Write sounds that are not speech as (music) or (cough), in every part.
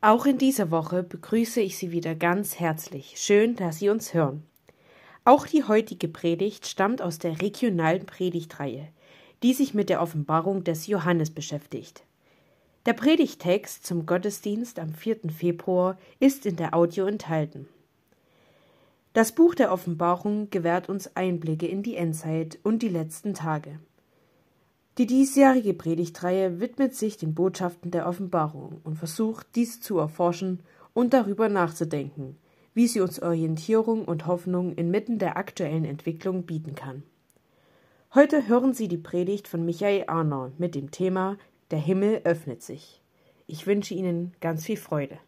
Auch in dieser Woche begrüße ich Sie wieder ganz herzlich. Schön, dass Sie uns hören. Auch die heutige Predigt stammt aus der regionalen Predigtreihe, die sich mit der Offenbarung des Johannes beschäftigt. Der Predigtext zum Gottesdienst am 4. Februar ist in der Audio enthalten. Das Buch der Offenbarung gewährt uns Einblicke in die Endzeit und die letzten Tage. Die diesjährige Predigtreihe widmet sich den Botschaften der Offenbarung und versucht, diese zu erforschen und darüber nachzudenken, wie sie uns Orientierung und Hoffnung inmitten der aktuellen Entwicklung bieten kann. Heute hören Sie die Predigt von Michael Arner mit dem Thema Der Himmel öffnet sich. Ich wünsche Ihnen ganz viel Freude.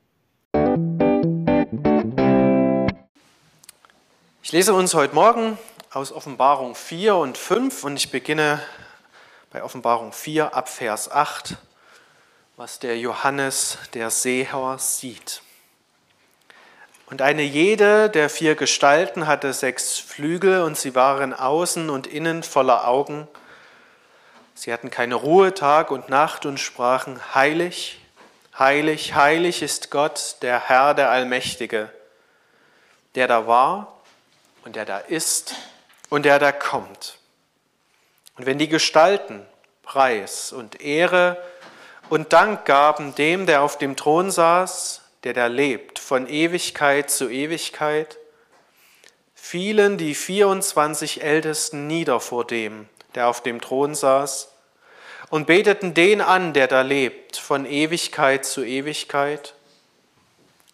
Ich lese uns heute Morgen aus Offenbarung 4 und 5 und ich beginne bei Offenbarung 4 ab Vers 8, was der Johannes, der Seher, sieht. Und eine jede der vier Gestalten hatte sechs Flügel und sie waren außen und innen voller Augen. Sie hatten keine Ruhe Tag und Nacht und sprachen, heilig, heilig, heilig ist Gott, der Herr, der Allmächtige, der da war und der da ist und der da kommt. Und wenn die Gestalten Preis und Ehre und Dank gaben dem, der auf dem Thron saß, der da lebt, von Ewigkeit zu Ewigkeit, fielen die 24 Ältesten nieder vor dem, der auf dem Thron saß, und beteten den an, der da lebt, von Ewigkeit zu Ewigkeit,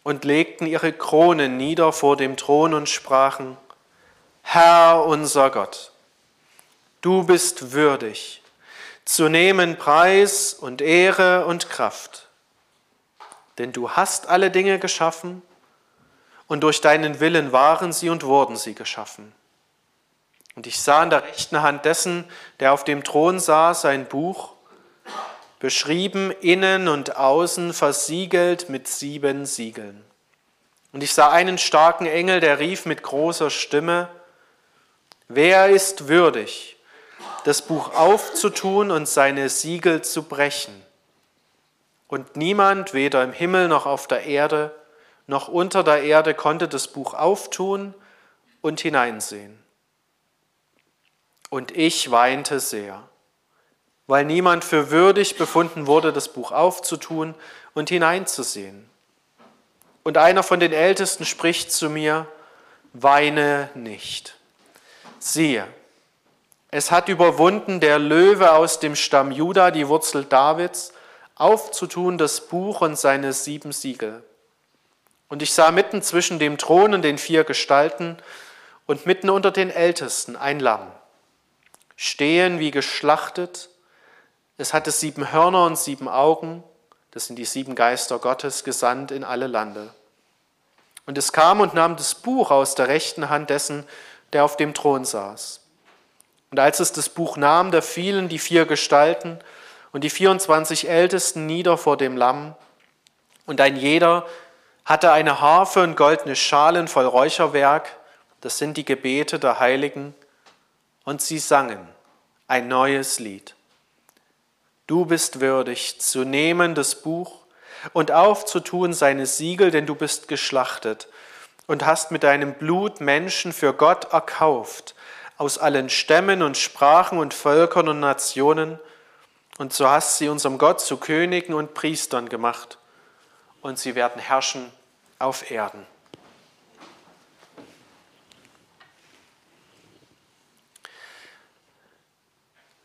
und legten ihre Kronen nieder vor dem Thron und sprachen, Herr unser Gott, Du bist würdig zu nehmen Preis und Ehre und Kraft, denn du hast alle Dinge geschaffen und durch deinen Willen waren sie und wurden sie geschaffen. Und ich sah in der rechten Hand dessen, der auf dem Thron saß, ein Buch, beschrieben innen und außen, versiegelt mit sieben Siegeln. Und ich sah einen starken Engel, der rief mit großer Stimme, Wer ist würdig, das Buch aufzutun und seine Siegel zu brechen. Und niemand, weder im Himmel noch auf der Erde, noch unter der Erde, konnte das Buch auftun und hineinsehen. Und ich weinte sehr, weil niemand für würdig befunden wurde, das Buch aufzutun und hineinzusehen. Und einer von den Ältesten spricht zu mir, weine nicht. Siehe, es hat überwunden der Löwe aus dem Stamm Juda, die Wurzel Davids, aufzutun das Buch und seine sieben Siegel. Und ich sah mitten zwischen dem Thron und den vier Gestalten und mitten unter den Ältesten ein Lamm, stehen wie geschlachtet. Es hatte sieben Hörner und sieben Augen, das sind die sieben Geister Gottes, gesandt in alle Lande. Und es kam und nahm das Buch aus der rechten Hand dessen, der auf dem Thron saß. Und als es das Buch nahm, da fielen die vier Gestalten und die 24 Ältesten nieder vor dem Lamm. Und ein jeder hatte eine Harfe und goldene Schalen voll Räucherwerk, das sind die Gebete der Heiligen. Und sie sangen ein neues Lied. Du bist würdig zu nehmen das Buch und aufzutun seine Siegel, denn du bist geschlachtet und hast mit deinem Blut Menschen für Gott erkauft aus allen Stämmen und Sprachen und Völkern und Nationen, und so hast sie unserem Gott zu Königen und Priestern gemacht, und sie werden herrschen auf Erden.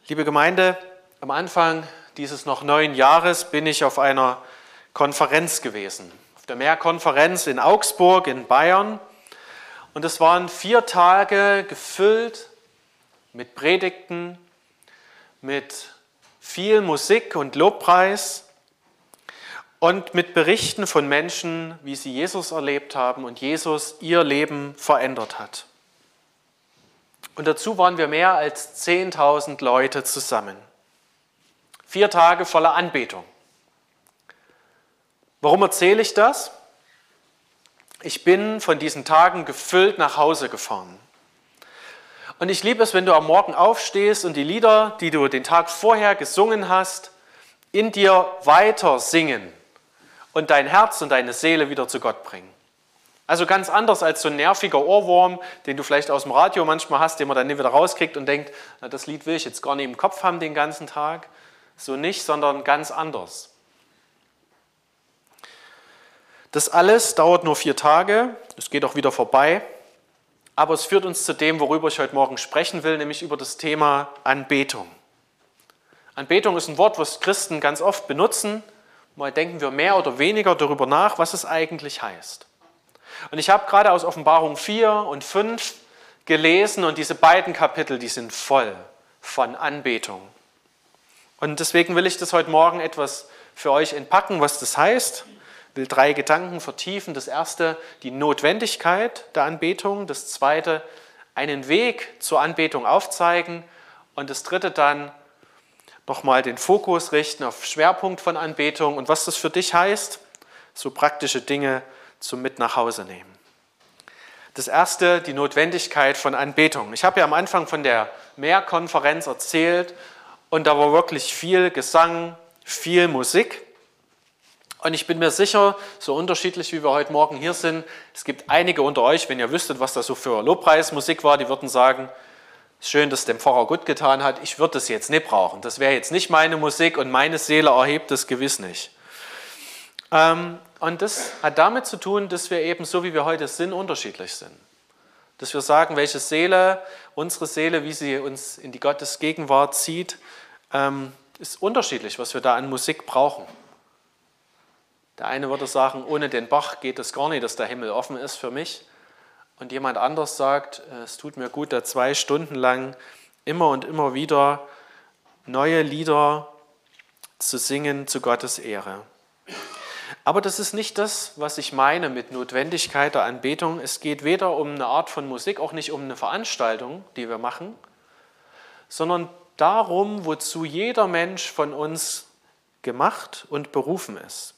Liebe Gemeinde, am Anfang dieses noch neuen Jahres bin ich auf einer Konferenz gewesen, auf der Mehrkonferenz in Augsburg in Bayern. Und es waren vier Tage gefüllt mit Predigten, mit viel Musik und Lobpreis und mit Berichten von Menschen, wie sie Jesus erlebt haben und Jesus ihr Leben verändert hat. Und dazu waren wir mehr als 10.000 Leute zusammen. Vier Tage voller Anbetung. Warum erzähle ich das? Ich bin von diesen Tagen gefüllt nach Hause gefahren. Und ich liebe es, wenn du am Morgen aufstehst und die Lieder, die du den Tag vorher gesungen hast, in dir weiter singen und dein Herz und deine Seele wieder zu Gott bringen. Also ganz anders als so ein nerviger Ohrwurm, den du vielleicht aus dem Radio manchmal hast, den man dann nicht wieder rauskriegt und denkt, na, das Lied will ich jetzt gar nicht im Kopf haben den ganzen Tag. So nicht, sondern ganz anders. Das alles dauert nur vier Tage, es geht auch wieder vorbei, aber es führt uns zu dem, worüber ich heute Morgen sprechen will, nämlich über das Thema Anbetung. Anbetung ist ein Wort, was Christen ganz oft benutzen. Mal denken wir mehr oder weniger darüber nach, was es eigentlich heißt. Und ich habe gerade aus Offenbarung 4 und 5 gelesen und diese beiden Kapitel, die sind voll von Anbetung. Und deswegen will ich das heute Morgen etwas für euch entpacken, was das heißt. Will drei Gedanken vertiefen. Das erste, die Notwendigkeit der Anbetung. Das zweite, einen Weg zur Anbetung aufzeigen. Und das dritte dann, nochmal den Fokus richten auf Schwerpunkt von Anbetung und was das für dich heißt. So praktische Dinge zum Mit nach Hause nehmen. Das erste, die Notwendigkeit von Anbetung. Ich habe ja am Anfang von der Mehrkonferenz erzählt und da war wirklich viel Gesang, viel Musik. Und ich bin mir sicher, so unterschiedlich wie wir heute Morgen hier sind, es gibt einige unter euch, wenn ihr wüsstet, was das so für Lobpreismusik war, die würden sagen, schön, dass es dem Pfarrer gut getan hat, ich würde das jetzt nicht brauchen. Das wäre jetzt nicht meine Musik und meine Seele erhebt das gewiss nicht. Ähm, und das hat damit zu tun, dass wir eben so wie wir heute sind, unterschiedlich sind. Dass wir sagen, welche Seele, unsere Seele, wie sie uns in die Gottesgegenwart zieht, ähm, ist unterschiedlich, was wir da an Musik brauchen. Der eine würde sagen, ohne den Bach geht es gar nicht, dass der Himmel offen ist für mich. Und jemand anders sagt, es tut mir gut, da zwei Stunden lang immer und immer wieder neue Lieder zu singen zu Gottes Ehre. Aber das ist nicht das, was ich meine mit Notwendigkeit der Anbetung. Es geht weder um eine Art von Musik, auch nicht um eine Veranstaltung, die wir machen, sondern darum, wozu jeder Mensch von uns gemacht und berufen ist.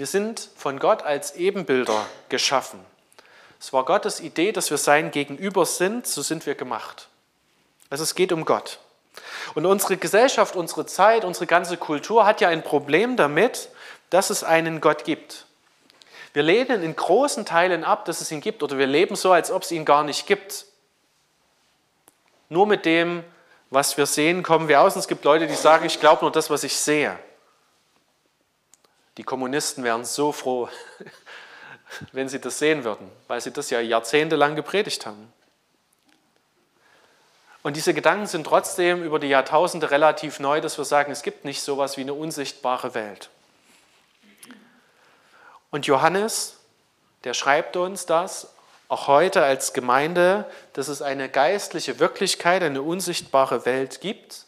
Wir sind von Gott als Ebenbilder geschaffen. Es war Gottes Idee, dass wir sein Gegenüber sind, so sind wir gemacht. Also es geht um Gott. Und unsere Gesellschaft, unsere Zeit, unsere ganze Kultur hat ja ein Problem damit, dass es einen Gott gibt. Wir lehnen in großen Teilen ab, dass es ihn gibt, oder wir leben so, als ob es ihn gar nicht gibt. Nur mit dem, was wir sehen, kommen wir aus. Und es gibt Leute, die sagen, ich glaube nur das, was ich sehe. Die Kommunisten wären so froh, (laughs) wenn sie das sehen würden, weil sie das ja jahrzehntelang gepredigt haben. Und diese Gedanken sind trotzdem über die Jahrtausende relativ neu, dass wir sagen, es gibt nicht so etwas wie eine unsichtbare Welt. Und Johannes, der schreibt uns das auch heute als Gemeinde, dass es eine geistliche Wirklichkeit, eine unsichtbare Welt gibt.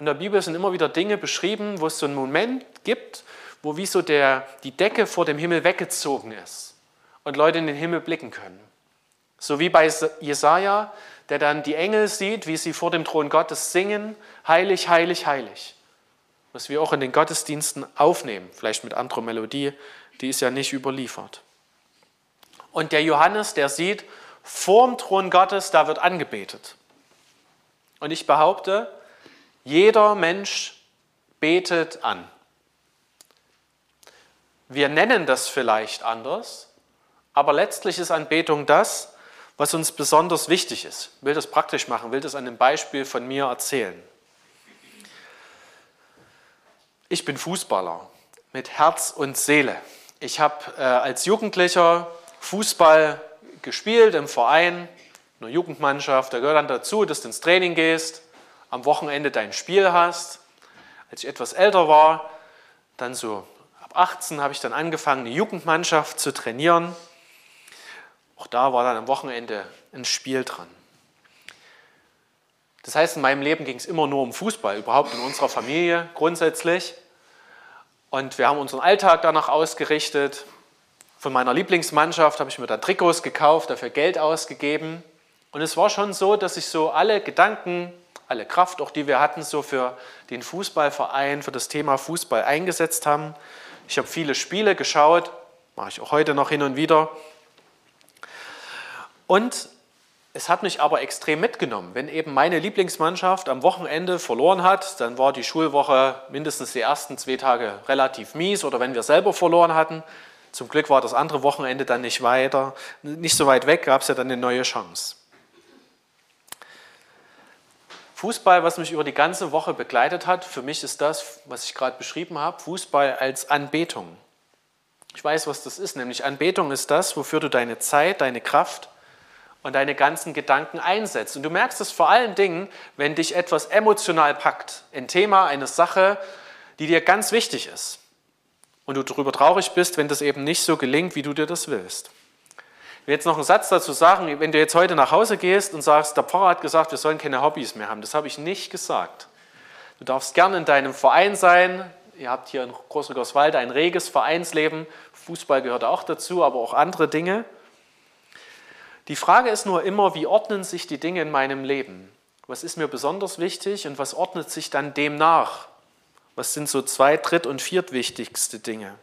In der Bibel sind immer wieder Dinge beschrieben, wo es so einen Moment gibt, wo wie so der, die Decke vor dem Himmel weggezogen ist und Leute in den Himmel blicken können. So wie bei Jesaja, der dann die Engel sieht, wie sie vor dem Thron Gottes singen: Heilig, heilig, heilig. Was wir auch in den Gottesdiensten aufnehmen, vielleicht mit anderer Melodie, die ist ja nicht überliefert. Und der Johannes, der sieht, vorm Thron Gottes, da wird angebetet. Und ich behaupte, jeder Mensch betet an. Wir nennen das vielleicht anders, aber letztlich ist Anbetung das, was uns besonders wichtig ist. Ich will das praktisch machen, will das an einem Beispiel von mir erzählen. Ich bin Fußballer mit Herz und Seele. Ich habe äh, als Jugendlicher Fußball gespielt im Verein, in einer Jugendmannschaft. Da gehört dann dazu, dass du ins Training gehst, am Wochenende dein Spiel hast. Als ich etwas älter war, dann so ab 18 habe ich dann angefangen, eine Jugendmannschaft zu trainieren. Auch da war dann am Wochenende ein Spiel dran. Das heißt, in meinem Leben ging es immer nur um Fußball, überhaupt in unserer Familie grundsätzlich. Und wir haben unseren Alltag danach ausgerichtet. Von meiner Lieblingsmannschaft habe ich mir dann Trikots gekauft, dafür Geld ausgegeben. Und es war schon so, dass ich so alle Gedanken, alle Kraft, auch die wir hatten, so für den Fußballverein, für das Thema Fußball eingesetzt haben. Ich habe viele Spiele geschaut, mache ich auch heute noch hin und wieder. Und Es hat mich aber extrem mitgenommen. Wenn eben meine Lieblingsmannschaft am Wochenende verloren hat, dann war die Schulwoche mindestens die ersten zwei Tage relativ mies oder wenn wir selber verloren hatten. Zum Glück war das andere Wochenende dann nicht weiter, nicht so weit weg, gab es ja dann eine neue Chance. Fußball, was mich über die ganze Woche begleitet hat, für mich ist das, was ich gerade beschrieben habe, Fußball als Anbetung. Ich weiß, was das ist, nämlich Anbetung ist das, wofür du deine Zeit, deine Kraft und deine ganzen Gedanken einsetzt. Und du merkst es vor allen Dingen, wenn dich etwas emotional packt, ein Thema, eine Sache, die dir ganz wichtig ist. Und du darüber traurig bist, wenn das eben nicht so gelingt, wie du dir das willst. Will jetzt noch einen Satz dazu sagen, wenn du jetzt heute nach Hause gehst und sagst, der Pfarrer hat gesagt, wir sollen keine Hobbys mehr haben. Das habe ich nicht gesagt. Du darfst gerne in deinem Verein sein. Ihr habt hier in Großrückerswalde ein reges Vereinsleben. Fußball gehört auch dazu, aber auch andere Dinge. Die Frage ist nur immer, wie ordnen sich die Dinge in meinem Leben? Was ist mir besonders wichtig und was ordnet sich dann dem nach? Was sind so zwei, dritt und viertwichtigste Dinge?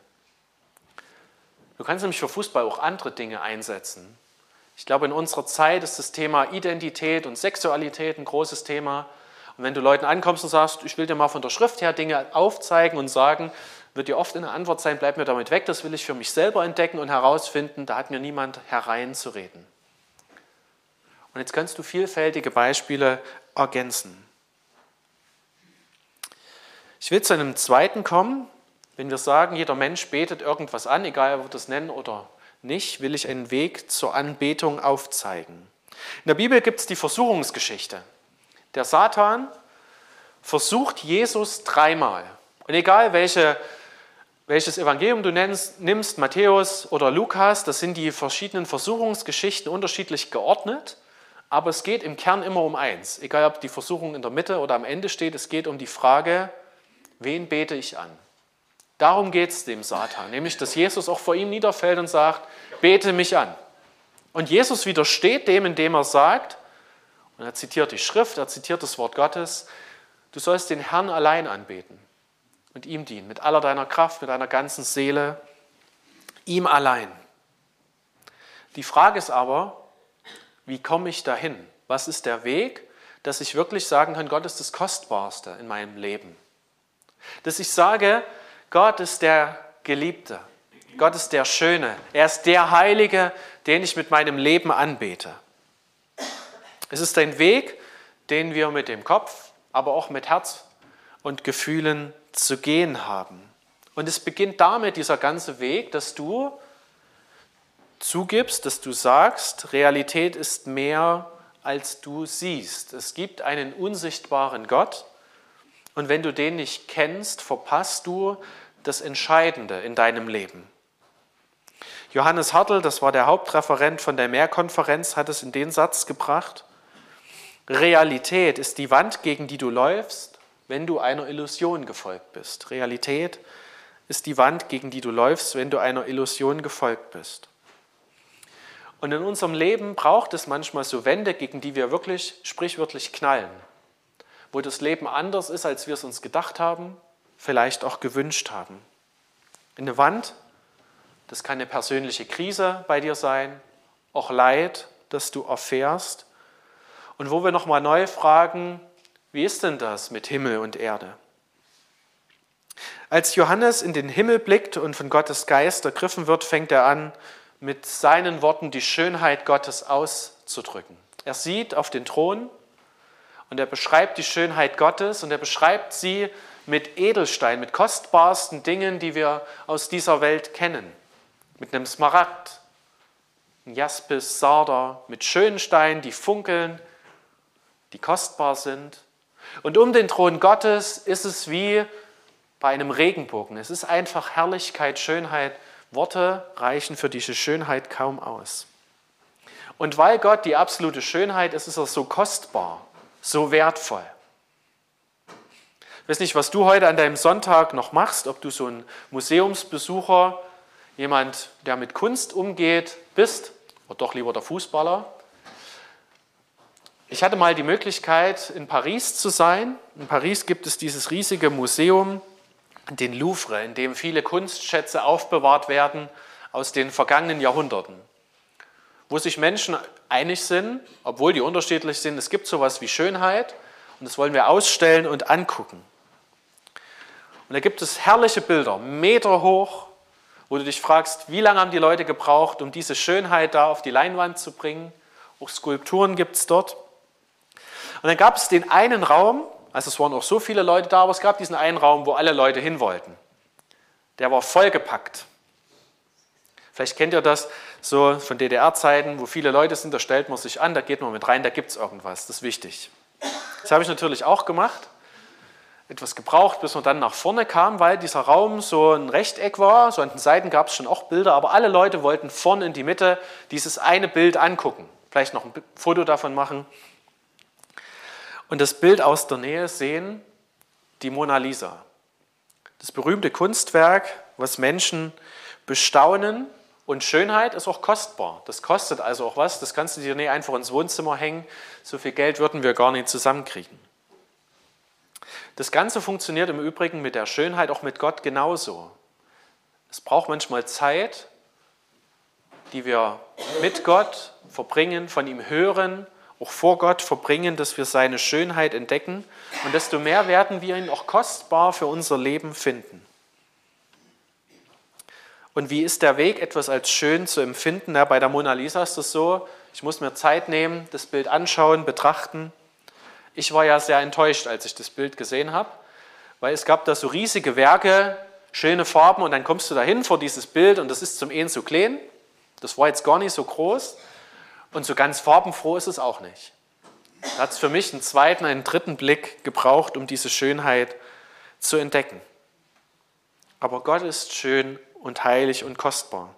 Du kannst nämlich für Fußball auch andere Dinge einsetzen. Ich glaube, in unserer Zeit ist das Thema Identität und Sexualität ein großes Thema. Und wenn du Leuten ankommst und sagst, ich will dir mal von der Schrift her Dinge aufzeigen und sagen, wird dir oft eine Antwort sein, bleib mir damit weg, das will ich für mich selber entdecken und herausfinden, da hat mir niemand hereinzureden. Und jetzt kannst du vielfältige Beispiele ergänzen. Ich will zu einem zweiten kommen. Wenn wir sagen, jeder Mensch betet irgendwas an, egal ob wir das nennen oder nicht, will ich einen Weg zur Anbetung aufzeigen. In der Bibel gibt es die Versuchungsgeschichte. Der Satan versucht Jesus dreimal. Und egal welche, welches Evangelium du nennst, nimmst, Matthäus oder Lukas, das sind die verschiedenen Versuchungsgeschichten unterschiedlich geordnet. Aber es geht im Kern immer um eins, egal ob die Versuchung in der Mitte oder am Ende steht, es geht um die Frage, wen bete ich an? Darum geht es dem Satan, nämlich dass Jesus auch vor ihm niederfällt und sagt, bete mich an. Und Jesus widersteht dem, indem er sagt, und er zitiert die Schrift, er zitiert das Wort Gottes, du sollst den Herrn allein anbeten und ihm dienen, mit aller deiner Kraft, mit deiner ganzen Seele, ihm allein. Die Frage ist aber, wie komme ich dahin? Was ist der Weg, dass ich wirklich sagen kann, Gott ist das Kostbarste in meinem Leben? Dass ich sage, Gott ist der Geliebte, Gott ist der Schöne, er ist der Heilige, den ich mit meinem Leben anbete. Es ist ein Weg, den wir mit dem Kopf, aber auch mit Herz und Gefühlen zu gehen haben. Und es beginnt damit, dieser ganze Weg, dass du zugibst, dass du sagst, Realität ist mehr, als du siehst. Es gibt einen unsichtbaren Gott und wenn du den nicht kennst, verpasst du das Entscheidende in deinem Leben. Johannes Hartl, das war der Hauptreferent von der Mehrkonferenz, hat es in den Satz gebracht, Realität ist die Wand, gegen die du läufst, wenn du einer Illusion gefolgt bist. Realität ist die Wand, gegen die du läufst, wenn du einer Illusion gefolgt bist. Und in unserem Leben braucht es manchmal so Wände, gegen die wir wirklich sprichwörtlich knallen, wo das Leben anders ist, als wir es uns gedacht haben, vielleicht auch gewünscht haben. Eine Wand, das kann eine persönliche Krise bei dir sein, auch Leid, das du erfährst. Und wo wir nochmal neu fragen, wie ist denn das mit Himmel und Erde? Als Johannes in den Himmel blickt und von Gottes Geist ergriffen wird, fängt er an, mit seinen Worten die Schönheit Gottes auszudrücken. Er sieht auf den Thron und er beschreibt die Schönheit Gottes und er beschreibt sie mit Edelstein, mit kostbarsten Dingen, die wir aus dieser Welt kennen. Mit einem Smaragd, einem Jaspis, Sarder, mit schönen Steinen, die funkeln, die kostbar sind. Und um den Thron Gottes ist es wie bei einem Regenbogen. Es ist einfach Herrlichkeit, Schönheit Worte reichen für diese Schönheit kaum aus. Und weil Gott die absolute Schönheit ist, ist er so kostbar, so wertvoll. Ich weiß nicht, was du heute an deinem Sonntag noch machst, ob du so ein Museumsbesucher, jemand, der mit Kunst umgeht, bist, oder doch lieber der Fußballer. Ich hatte mal die Möglichkeit, in Paris zu sein. In Paris gibt es dieses riesige Museum den Louvre, in dem viele Kunstschätze aufbewahrt werden aus den vergangenen Jahrhunderten, wo sich Menschen einig sind, obwohl die unterschiedlich sind. Es gibt sowas wie Schönheit und das wollen wir ausstellen und angucken. Und da gibt es herrliche Bilder, Meter hoch, wo du dich fragst, wie lange haben die Leute gebraucht, um diese Schönheit da auf die Leinwand zu bringen. Auch Skulpturen gibt es dort. Und dann gab es den einen Raum, also es waren auch so viele Leute da, aber es gab diesen einen Raum, wo alle Leute hin wollten. Der war vollgepackt. Vielleicht kennt ihr das so von DDR-Zeiten, wo viele Leute sind, da stellt man sich an, da geht man mit rein, da gibt es irgendwas, das ist wichtig. Das habe ich natürlich auch gemacht etwas gebraucht, bis man dann nach vorne kam, weil dieser Raum so ein Rechteck war. So an den Seiten gab es schon auch Bilder, aber alle Leute wollten vorne in die Mitte dieses eine Bild angucken. Vielleicht noch ein Foto davon machen. Und das Bild aus der Nähe sehen, die Mona Lisa. Das berühmte Kunstwerk, was Menschen bestaunen. Und Schönheit ist auch kostbar. Das kostet also auch was. Das kannst du dir nicht einfach ins Wohnzimmer hängen. So viel Geld würden wir gar nicht zusammenkriegen. Das Ganze funktioniert im Übrigen mit der Schönheit auch mit Gott genauso. Es braucht manchmal Zeit, die wir mit Gott verbringen, von ihm hören, auch vor Gott verbringen, dass wir seine Schönheit entdecken und desto mehr werden wir ihn auch kostbar für unser Leben finden. Und wie ist der Weg, etwas als schön zu empfinden? Ja, bei der Mona Lisa ist es so, ich muss mir Zeit nehmen, das Bild anschauen, betrachten. Ich war ja sehr enttäuscht, als ich das Bild gesehen habe, weil es gab da so riesige Werke, schöne Farben und dann kommst du dahin vor dieses Bild und das ist zum einen so klein, das war jetzt gar nicht so groß und so ganz farbenfroh ist es auch nicht. Da hat es für mich einen zweiten, einen dritten Blick gebraucht, um diese Schönheit zu entdecken. Aber Gott ist schön und heilig und kostbar.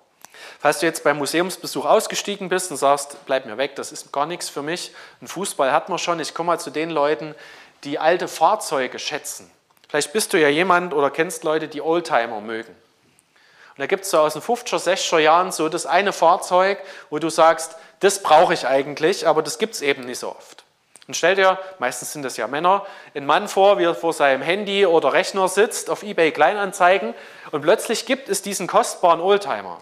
Falls du jetzt beim Museumsbesuch ausgestiegen bist und sagst, bleib mir weg, das ist gar nichts für mich, ein Fußball hat man schon, ich komme mal zu den Leuten, die alte Fahrzeuge schätzen. Vielleicht bist du ja jemand oder kennst Leute, die Oldtimer mögen. Und da gibt es so aus den 50er, 60er Jahren so das eine Fahrzeug, wo du sagst, das brauche ich eigentlich, aber das gibt es eben nicht so oft. Und stell dir, meistens sind das ja Männer, einen Mann vor, wie er vor seinem Handy oder Rechner sitzt, auf eBay Kleinanzeigen und plötzlich gibt es diesen kostbaren Oldtimer.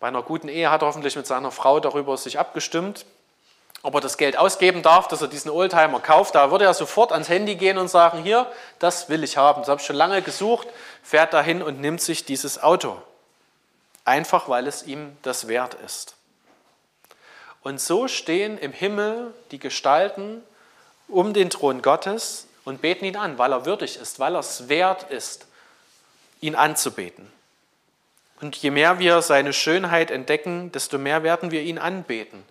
Bei einer guten Ehe hat er hoffentlich mit seiner Frau darüber sich abgestimmt, ob er das Geld ausgeben darf, dass er diesen Oldtimer kauft. Da würde er sofort ans Handy gehen und sagen, hier, das will ich haben. Das habe ich schon lange gesucht, fährt dahin und nimmt sich dieses Auto. Einfach weil es ihm das wert ist. Und so stehen im Himmel die Gestalten um den Thron Gottes und beten ihn an, weil er würdig ist, weil er es wert ist, ihn anzubeten. Und je mehr wir seine Schönheit entdecken, desto mehr werden wir ihn anbeten.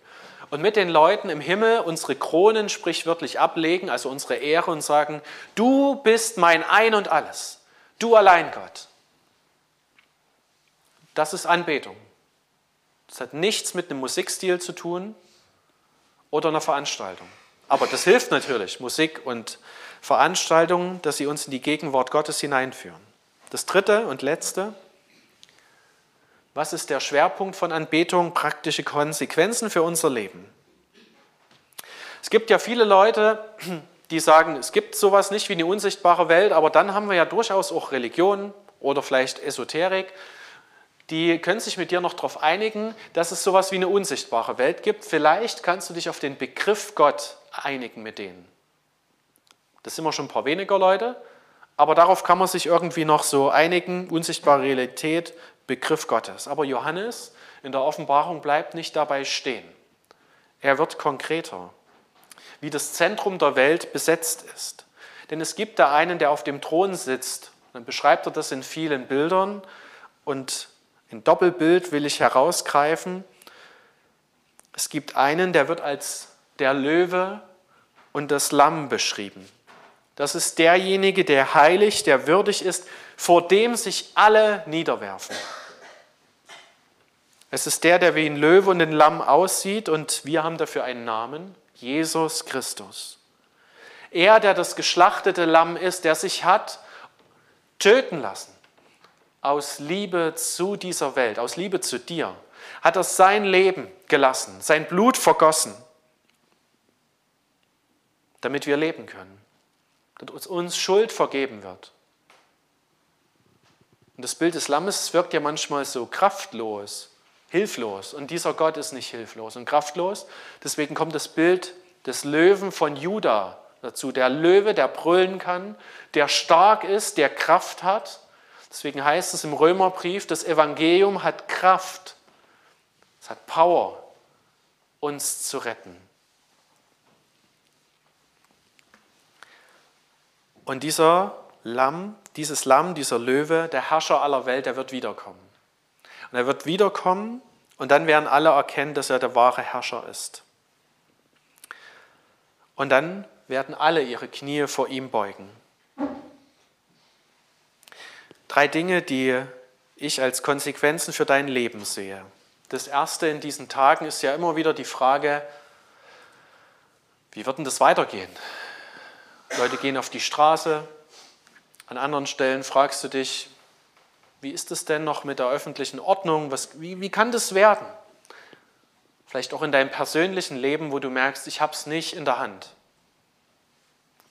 Und mit den Leuten im Himmel unsere Kronen sprichwörtlich ablegen, also unsere Ehre und sagen, du bist mein Ein und alles, du allein Gott. Das ist Anbetung. Das hat nichts mit einem Musikstil zu tun oder einer Veranstaltung. Aber das hilft natürlich, Musik und Veranstaltungen, dass sie uns in die Gegenwart Gottes hineinführen. Das dritte und letzte, was ist der Schwerpunkt von Anbetung? Praktische Konsequenzen für unser Leben. Es gibt ja viele Leute, die sagen, es gibt sowas nicht wie eine unsichtbare Welt, aber dann haben wir ja durchaus auch Religion oder vielleicht Esoterik, die können sich mit dir noch darauf einigen, dass es sowas wie eine unsichtbare Welt gibt. Vielleicht kannst du dich auf den Begriff Gott einigen mit denen. Das sind immer schon ein paar weniger Leute, aber darauf kann man sich irgendwie noch so einigen. Unsichtbare Realität, Begriff Gottes. Aber Johannes in der Offenbarung bleibt nicht dabei stehen. Er wird konkreter, wie das Zentrum der Welt besetzt ist. Denn es gibt da einen, der auf dem Thron sitzt. Dann beschreibt er das in vielen Bildern und ein Doppelbild will ich herausgreifen. Es gibt einen, der wird als der Löwe und das Lamm beschrieben. Das ist derjenige, der heilig, der würdig ist, vor dem sich alle niederwerfen. Es ist der, der wie ein Löwe und ein Lamm aussieht und wir haben dafür einen Namen, Jesus Christus. Er, der das geschlachtete Lamm ist, der sich hat töten lassen aus Liebe zu dieser Welt, aus Liebe zu dir, hat er sein Leben gelassen, sein Blut vergossen, damit wir leben können, damit uns Schuld vergeben wird. Und das Bild des Lammes wirkt ja manchmal so kraftlos, hilflos. Und dieser Gott ist nicht hilflos und kraftlos. Deswegen kommt das Bild des Löwen von Juda dazu. Der Löwe, der brüllen kann, der stark ist, der Kraft hat. Deswegen heißt es im Römerbrief, das Evangelium hat Kraft. Es hat Power, uns zu retten. Und dieser Lamm, dieses Lamm, dieser Löwe, der Herrscher aller Welt, der wird wiederkommen. Und er wird wiederkommen und dann werden alle erkennen, dass er der wahre Herrscher ist. Und dann werden alle ihre Knie vor ihm beugen. Drei Dinge, die ich als Konsequenzen für dein Leben sehe. Das erste in diesen Tagen ist ja immer wieder die Frage, wie wird denn das weitergehen? Leute gehen auf die Straße, an anderen Stellen fragst du dich, wie ist es denn noch mit der öffentlichen Ordnung? Was, wie, wie kann das werden? Vielleicht auch in deinem persönlichen Leben, wo du merkst, ich habe es nicht in der Hand.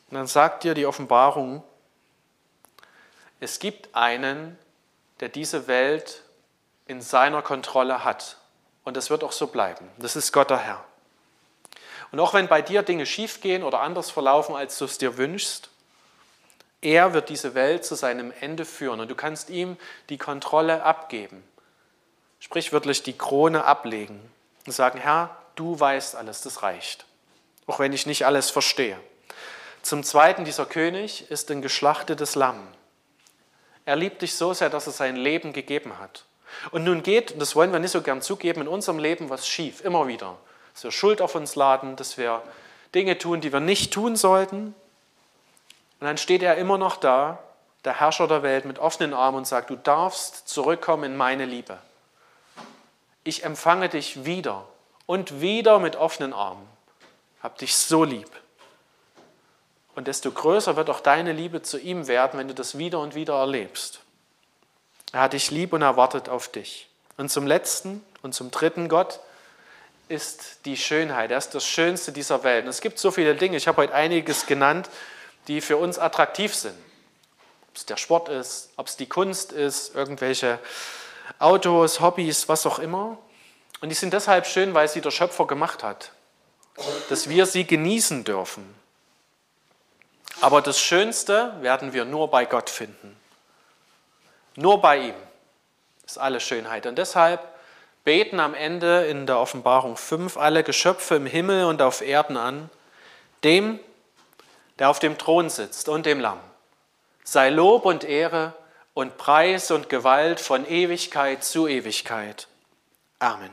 Und dann sagt dir die Offenbarung, es gibt einen, der diese Welt in seiner Kontrolle hat. Und das wird auch so bleiben. Das ist Gott der Herr. Und auch wenn bei dir Dinge schiefgehen oder anders verlaufen, als du es dir wünschst, er wird diese Welt zu seinem Ende führen und du kannst ihm die Kontrolle abgeben. Sprichwörtlich die Krone ablegen und sagen, Herr, du weißt alles, das reicht. Auch wenn ich nicht alles verstehe. Zum Zweiten, dieser König ist ein geschlachtetes Lamm. Er liebt dich so sehr, dass er sein Leben gegeben hat. Und nun geht, das wollen wir nicht so gern zugeben, in unserem Leben was schief, immer wieder. Dass wir Schuld auf uns laden, dass wir Dinge tun, die wir nicht tun sollten, und dann steht er immer noch da, der Herrscher der Welt, mit offenen Armen und sagt, du darfst zurückkommen in meine Liebe. Ich empfange dich wieder und wieder mit offenen Armen. Hab dich so lieb. Und desto größer wird auch deine Liebe zu ihm werden, wenn du das wieder und wieder erlebst. Er hat dich lieb und er wartet auf dich. Und zum letzten und zum dritten Gott ist die Schönheit. Er ist das Schönste dieser Welt. Und es gibt so viele Dinge. Ich habe heute einiges genannt, die für uns attraktiv sind. Ob es der Sport ist, ob es die Kunst ist, irgendwelche Autos, Hobbys, was auch immer. Und die sind deshalb schön, weil sie der Schöpfer gemacht hat, dass wir sie genießen dürfen. Aber das Schönste werden wir nur bei Gott finden. Nur bei ihm ist alle Schönheit. Und deshalb beten am Ende in der Offenbarung 5 alle Geschöpfe im Himmel und auf Erden an, dem, der auf dem Thron sitzt und dem Lamm. Sei Lob und Ehre und Preis und Gewalt von Ewigkeit zu Ewigkeit. Amen.